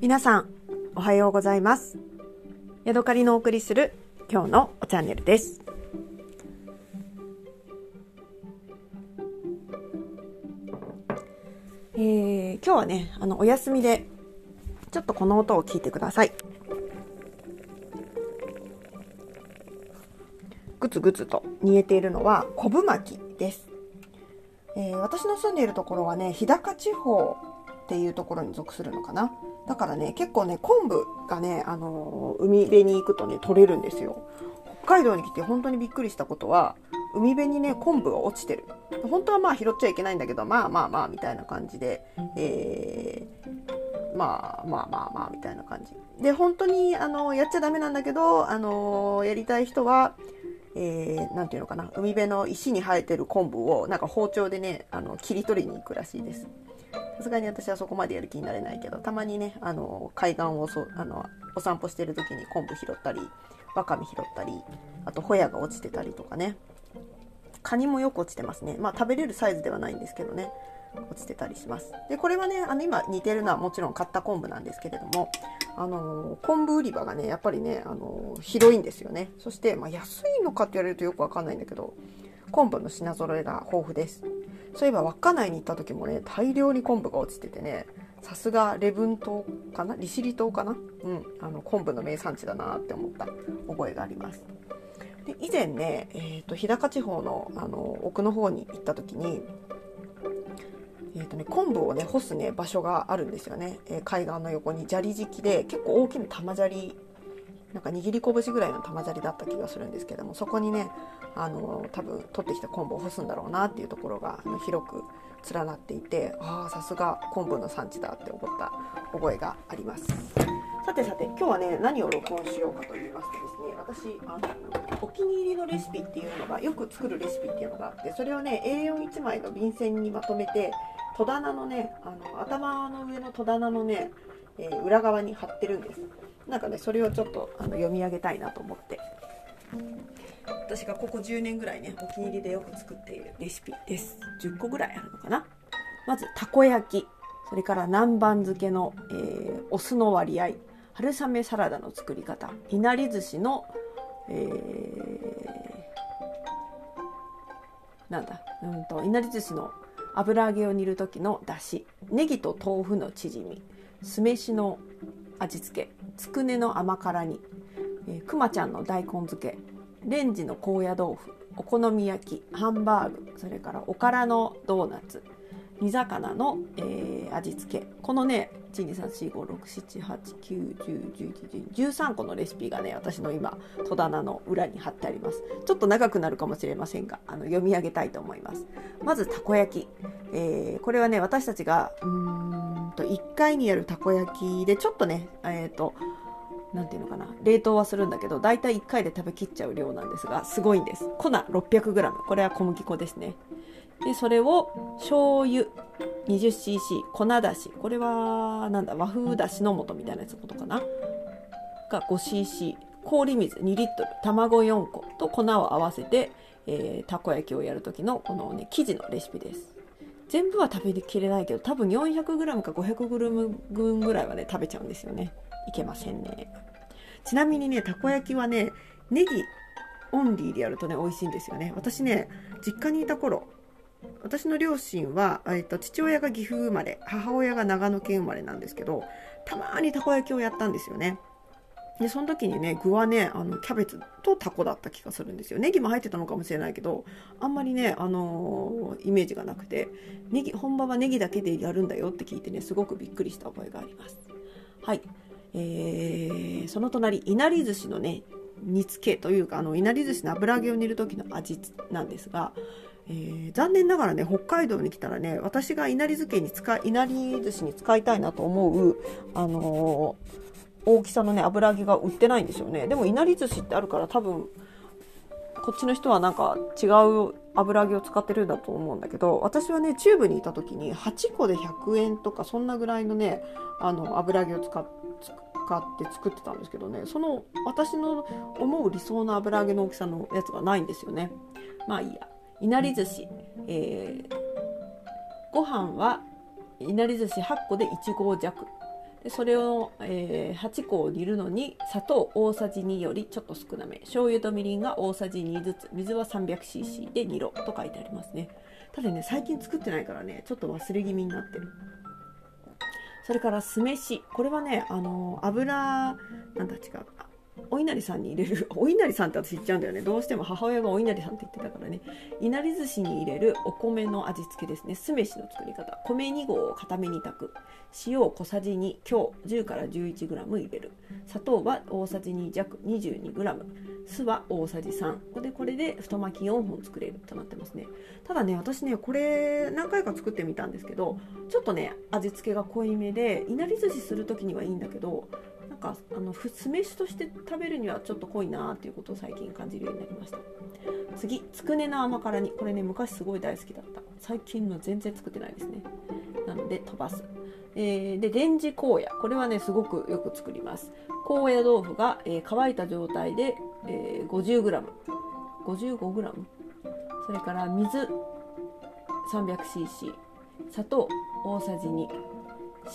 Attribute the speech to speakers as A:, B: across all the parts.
A: 皆さん、おはようございます。ヤドカリのお送りする今日のチャンネルです。えー、今日はね、あの、お休みで、ちょっとこの音を聞いてください。ぐつぐつと煮えているのは昆布巻きです。えー私の住んでいるところはね、日高地方っていうところに属するのかな。だからね、結構ね、昆布がね、あのー海辺に行くとね、取れるんですよ。北海道に来て本当にびっくりしたことは、海辺にね、昆布が落ちてる。本当はまあ拾っちゃいけないんだけど、まあまあまあみたいな感じで、えーまあまあまあまあみたいな感じ。で、本当にあのやっちゃダメなんだけど、あのやりたい人は、えー、なんていうのかな、海辺の石に生えてる昆布をなんか包丁でね、あの切り取りに行くらしいです。さすがに私はそこまでやる気になれないけど、たまにね、あの海岸をそあのお散歩してる時に昆布拾ったり、わかめ拾ったり、あとホヤが落ちてたりとかね。カニもよく落ちてますね。まあ食べれるサイズではないんですけどね。落ちてたりします。で、これはね、あの今似てるのはもちろん買った昆布なんですけれども、あの昆布売り場がね、やっぱりね、あの広いんですよね。そして、まあ、安いのかって言われるとよくわかんないんだけど、昆布の品揃えが豊富です。そういえば稚内に行った時もね、大量に昆布が落ちててね、さすが礼文島かな？利尻島かな？うん、あの昆布の名産地だなって思った。覚えがあります。で以前ね、えー、と日高地方のあの奥の方に行った時に、えーとね、昆布をね干すね場所があるんですよね、えー海岸の横に砂利敷きで結構大きな玉砂利なんか握り拳ぐらいの玉砂利だった気がするんですけどもそこにねあの多分取ってきた昆布を干すんだろうなっていうところが広く連なっていてああさすが昆布の産地だって思った覚えがあります。さてさて今日はね何を録音しようかと言いますとですね私あのお気に入りのレシピっていうのがよく作るレシピっていうのがあってそれをね A41 枚の便箋にまとめて戸棚のねあの頭の上の戸棚のね、えー裏側に貼ってるんです。なんかねそれをちょっとあの読み上げたいなと思って。私がここ10年ぐらいねお気に入りでよく作っているレシピです。10個ぐらいあるのかな。まずたこ焼き。それから南蛮漬けの、えーお酢の割合。春雨サラダの作り方。いなり寿司の、えーなんだ？うんといなり寿司の油揚げを煮る時のだしネギと豆腐のチヂミ。酢飯の味付け。つくねの甘辛煮、えくまちゃんの大根漬け。レンジの高野豆腐。お好み焼き。ハンバーグ。それからおからのドーナツ。煮魚の、えー味付け。このね1 2 3 4 5 6 7 8 9 1 0 1 1 1 1 1 3個のレシピがね私の今戸棚の裏に貼ってありますちょっと長くなるかもしれませんがあの読み上げたいと思いますまずたこ焼き、えーこれはね私たちがうんと1回にやるたこ焼きでちょっとねえっ、となんていうのかな冷凍はするんだけど大体1回で食べきっちゃう量なんですがすごいんです粉 600g これは小麦粉ですねでそれを醤油 20cc 粉だしこれはなんだ和風だしの素みたいなやつのことかな？が 5cc 氷水2リットル卵4個と粉を合わせて、えーたこ焼きをやる時のこのね生地のレシピです。全部は食べきれないけど多分 400g か 500g 分ぐらいはね食べちゃうんですよね。いけませんね。ちなみにねたこ焼きはねネギオンリーでやるとね美味しいんですよね。私ね実家にいた頃私の両親は、えっと、父親が岐阜生まれ母親が長野県生まれなんですけどたまにたこ焼きをやったんですよね。でその時にね具はねあのキャベツとタコだった気がするんですよ。ネギも入ってたのかもしれないけどあんまりね、あのーイメージがなくてネギ本場はネギだけでやるんだよって聞いてねすごくびっくりした覚えがあります。はい。えーその隣いなり寿司のね煮付けというかあのいなり寿司の油揚げを煮る時の味なんですが、えー残念ながらね北海道に来たらね私がいなり漬けに使いいなり寿司に使いたいなと思うあのー大きさのね油揚げが売ってないんですよね。でもいなり寿司ってあるから多分こっちの人はなんか違う油揚げを使ってるんだと思うんだけど私はねチューブにいた時に8個で100円とかそんなぐらいのねあの油揚げを使っ使って作ってたんですけどねその私の思う理想の油揚げの大きさのやつがないんですよね。まあいいや。いなり寿司、えーご飯はいなり寿司8個で1合弱。
B: でそれを、えー、8個を煮るのに砂糖大さじ2よりちょっと少なめ。醤油とみりんが大さじ2ずつ。水は 300cc で煮ろ。と書いてありますね。ただね最近作ってないからねちょっと忘れ気味になってる。それから酢飯。これはねあの油なんだ違う。お稲荷さんに入れる。お稲荷さんって私言っちゃうんだよね。どうしても母親がお稲荷さんって言ってたからね。いなり寿司に入れるお米の味付けですね。酢飯の作り方。米2合を固めに炊く。塩小さじ2強10から 11g 入れる。砂糖は大さじ2弱。22g 酢は大さじ3でこれで太巻き4本作れる。となってますね。ただね私ねこれ何回か作ってみたんですけどちょっとね味付けが濃いめでいなり寿司する時にはいいんだけどかあの酢飯として食べるにはちょっと濃いなっていうことを最近感じるようになりました。次つくねの甘辛煮。これね昔すごい大好きだった。最近の全然作ってないですね。なので飛ばす、えー、でレンジ高野。これはねすごくよく作ります。高野豆腐が、えー、乾いた状態で、えー、50g 55g それから水 300cc 砂糖大さじ2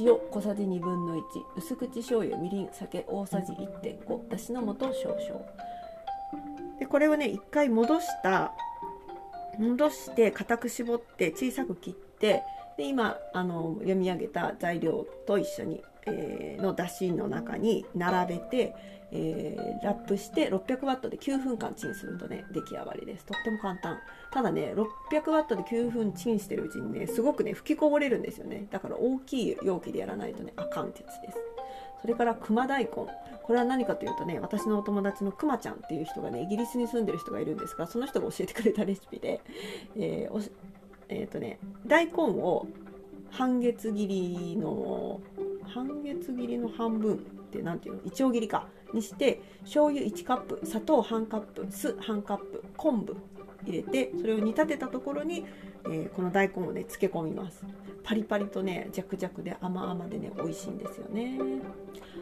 B: 塩小さじ1分の1薄口醤油みりん酒大さじ1.5だしの素少々。でこれをね一回戻した戻して固く絞って小さく切ってで今あの読み上げた材料と一緒に、えー、のだしの中に並べてえー、ラップして600ワットで9分間チンするとね出来上がりです。とっても簡単。ただね600ワットで9分チンしてるうちにねすごくね吹きこぼれるんですよね。だから大きい容器でやらないとねあかんってやつです。それから熊大根。これは何かというとね私のお友達のくまちゃんっていう人がねイギリスに住んでる人がいるんですがその人が教えてくれたレシピでえー、えー、とね大根を半月切りの半月切りの半分って何ていうの？いちょう切りか。にして醤油1カップ砂糖半カップ酢半カップ昆布入れてそれを煮立てたところに、えー、この大根をね漬け込みます。パリパリとねジャクジャクで甘々でね美味しいんですよね。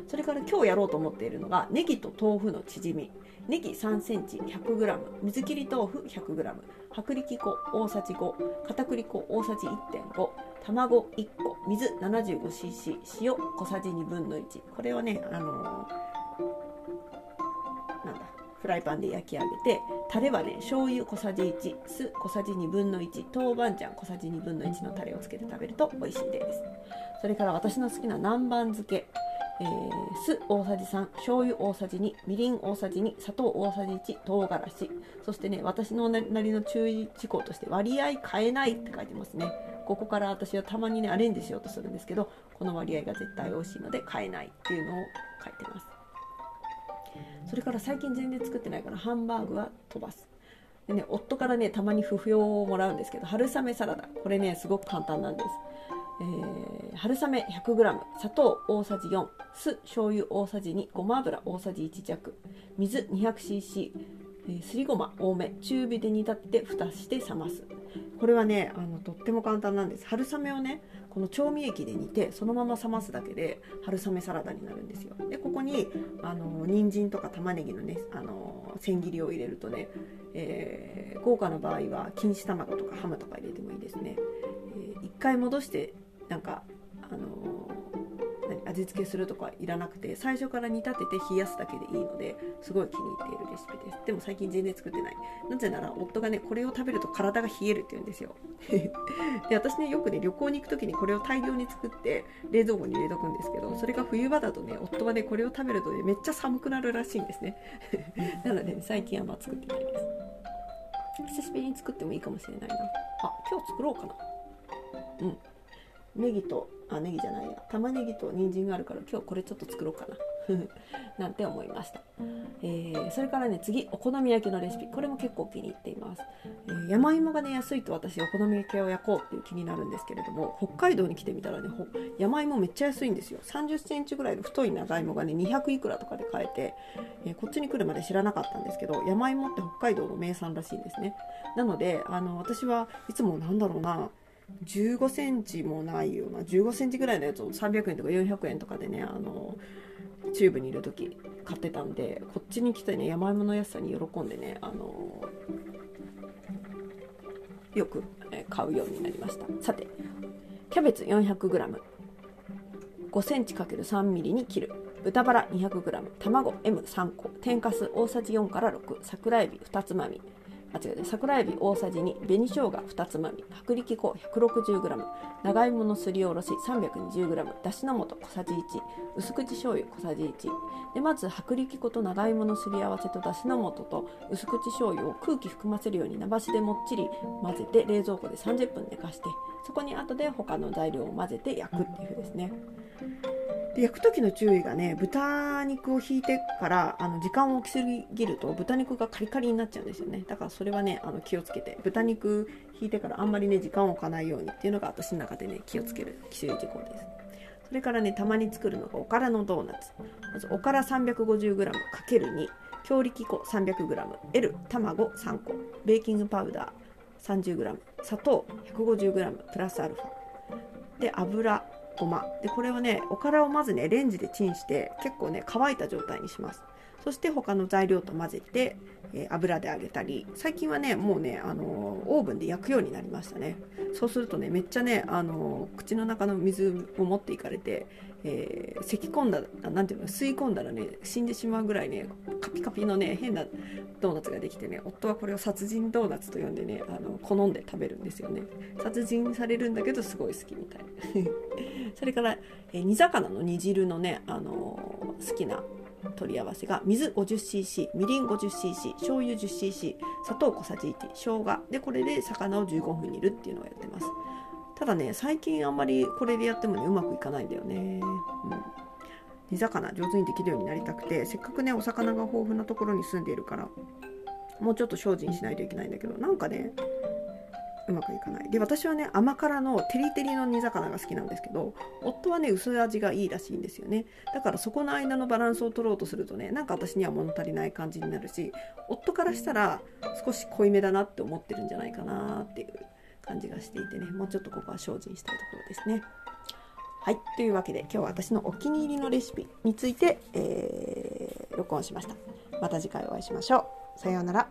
B: それから今日やろうと思っているのがネギと豆腐のチヂミ。ネギ3センチ 100g 水切り豆腐 100g 薄力粉大さじ5片栗粉大さじ1.5卵1個水 75cc 塩小さじ1分の1これをねあのー、なんだフライパンで焼き上げてタレはね醤油小さじ1酢小さじ1分の1豆板醤小さじ1分の1のタレをつけて食べると美味しいです。それから私の好きな南蛮漬け。えー、酢大さじ3、醤油大さじ2、みりん大さじ2、砂糖大さじ1、唐辛子。そしてね、私のなりの注意事項として割合変えないって書いてますね。ここから私はたまにね、アレンジしようとするんですけど、この割合が絶対美味しいので変えないっていうのを書いてます。それから最近全然作ってないからハンバーグは飛ばす。でね、夫からね、たまに不評をもらうんですけど、春雨サラダ。これね、すごく簡単なんです。えー、春雨 100g 砂糖大さじ4酢醤油大さじ2ごま油大さじ1弱水 200cc えー、すりごま多め中火で煮立って蓋して冷ます。これはねあのとっても簡単なんです。春雨をねこの調味液で煮てそのまま冷ますだけで春雨サラダになるんですよ。でここにあの人参とか玉ねぎのねあの千切りを入れるとね、えー、豪華な場合は錦糸卵とかハムとか入れてもいいですね、えー、一回戻してなんかあの味付けするとかいらなくて最初から煮立てて冷やすだけでいいのですごい気に入っているレシピです。でも最近全然作ってない。なぜなら夫がねこれを食べると体が冷えるって言うんですよ。で私ねよくね旅行に行く時にこれを大量に作って冷蔵庫に入れとくんですけどそれが冬場だとね夫はねこれを食べるとねめっちゃ寒くなるらしいんですね。なので、ね、最近はまあ作ってないです。久しぶりに作ってもいいかもしれないな。あ今日作ろうかな。うん。ネギとあネギじゃないや。玉ねぎと人参があるから今日これちょっと作ろうかな。なんて思いました、えー、それからね次お好み焼きのレシピ。これも結構気に入っています、えー、山芋がね安いと私お好み焼きを焼こうっていう気になるんですけれども北海道に来てみたらね山芋めっちゃ安いんですよ。3 0センチぐらいの太い長芋がね200いくらとかで買えて、えー、こっちに来るまで知らなかったんですけど山芋って北海道の名産らしいんですね。なのであの私はいつもなんだろうな15センチもないような15センチぐらいのやつを300円とか400円とかでねあのチューブにいる時買ってたんでこっちに来てね山芋の安さに喜んでねあのよく買うようになりました。さてキャベツ 400g 5センチ ×3 ミリに切る豚バラ 200g 卵 M3 個天かす大さじ4から6桜えび2つまみあ違う桜えび大さじ2紅生姜2つまみ。薄力粉 160g 長芋のすりおろし 320g だしの素小さじ1薄口醤油小さじ1でまず薄力粉と長芋のすり合わせとだしの素と薄口醤油を空気含ませるように伸ばしでもっちり混ぜて冷蔵庫で30分寝かしてそこに後で他の材料を混ぜて焼くっていう風ですね。
A: で焼く時の注意がね豚肉を引いてからあの時間を置きすぎると豚肉がカリカリになっちゃうんですよね。だからそれはねあの気をつけて。豚肉引いてからあんまりね時間を置かないようにっていうのが私の中でね気をつける規制事項ですそれからねたまに作るのがおからのドーナツ。まずおから 350g×2 強力粉 300g L 卵3個ベーキングパウダー 30g 砂糖 150g プラスアルファ。で油ごま。でこれをねおからをまずねレンジでチンして結構ね乾いた状態にします。そして他の材料と混ぜて、えー、油で揚げたり最近はねもうね、あのー、オーブンで焼くようになりましたね。そうするとねめっちゃね、あのー、口の中の水を持っていかれて、えー、咳込んだなんていうの吸い込んだらね死んでしまうぐらいねカピカピのね変なドーナツができてね夫はこれを殺人ドーナツと呼んでねあの好んで食べるんですよね。殺人されるんだけどすごい好きみたい それから、え煮魚の煮汁のね、あの好きな取り合わせが水 50cc みりん 50cc 醤油 10cc 砂糖小さじ1生姜。でこれで魚を15分煮るっていうのをやってます。ただね最近あんまりこれでやってもねうまくいかないんだよね、うん、煮魚上手にできるようになりたくてせっかくねお魚が豊富なところに住んでいるからもうちょっと精進しないといけないんだけどなんかねうまくいかない。で私はね甘辛のテリテリの煮魚が好きなんですけど夫はね薄味がいいらしいんですよね。だからそこの間のバランスを取ろうとするとねなんか私には物足りない感じになるし夫からしたら少し濃いめだなって思ってるんじゃないかなっていう感じがしていてね。もうちょっとここは精進したいところですね。はい。というわけで今日は私のお気に入りのレシピについて、えー、録音しました。また次回お会いしましょう。さようなら。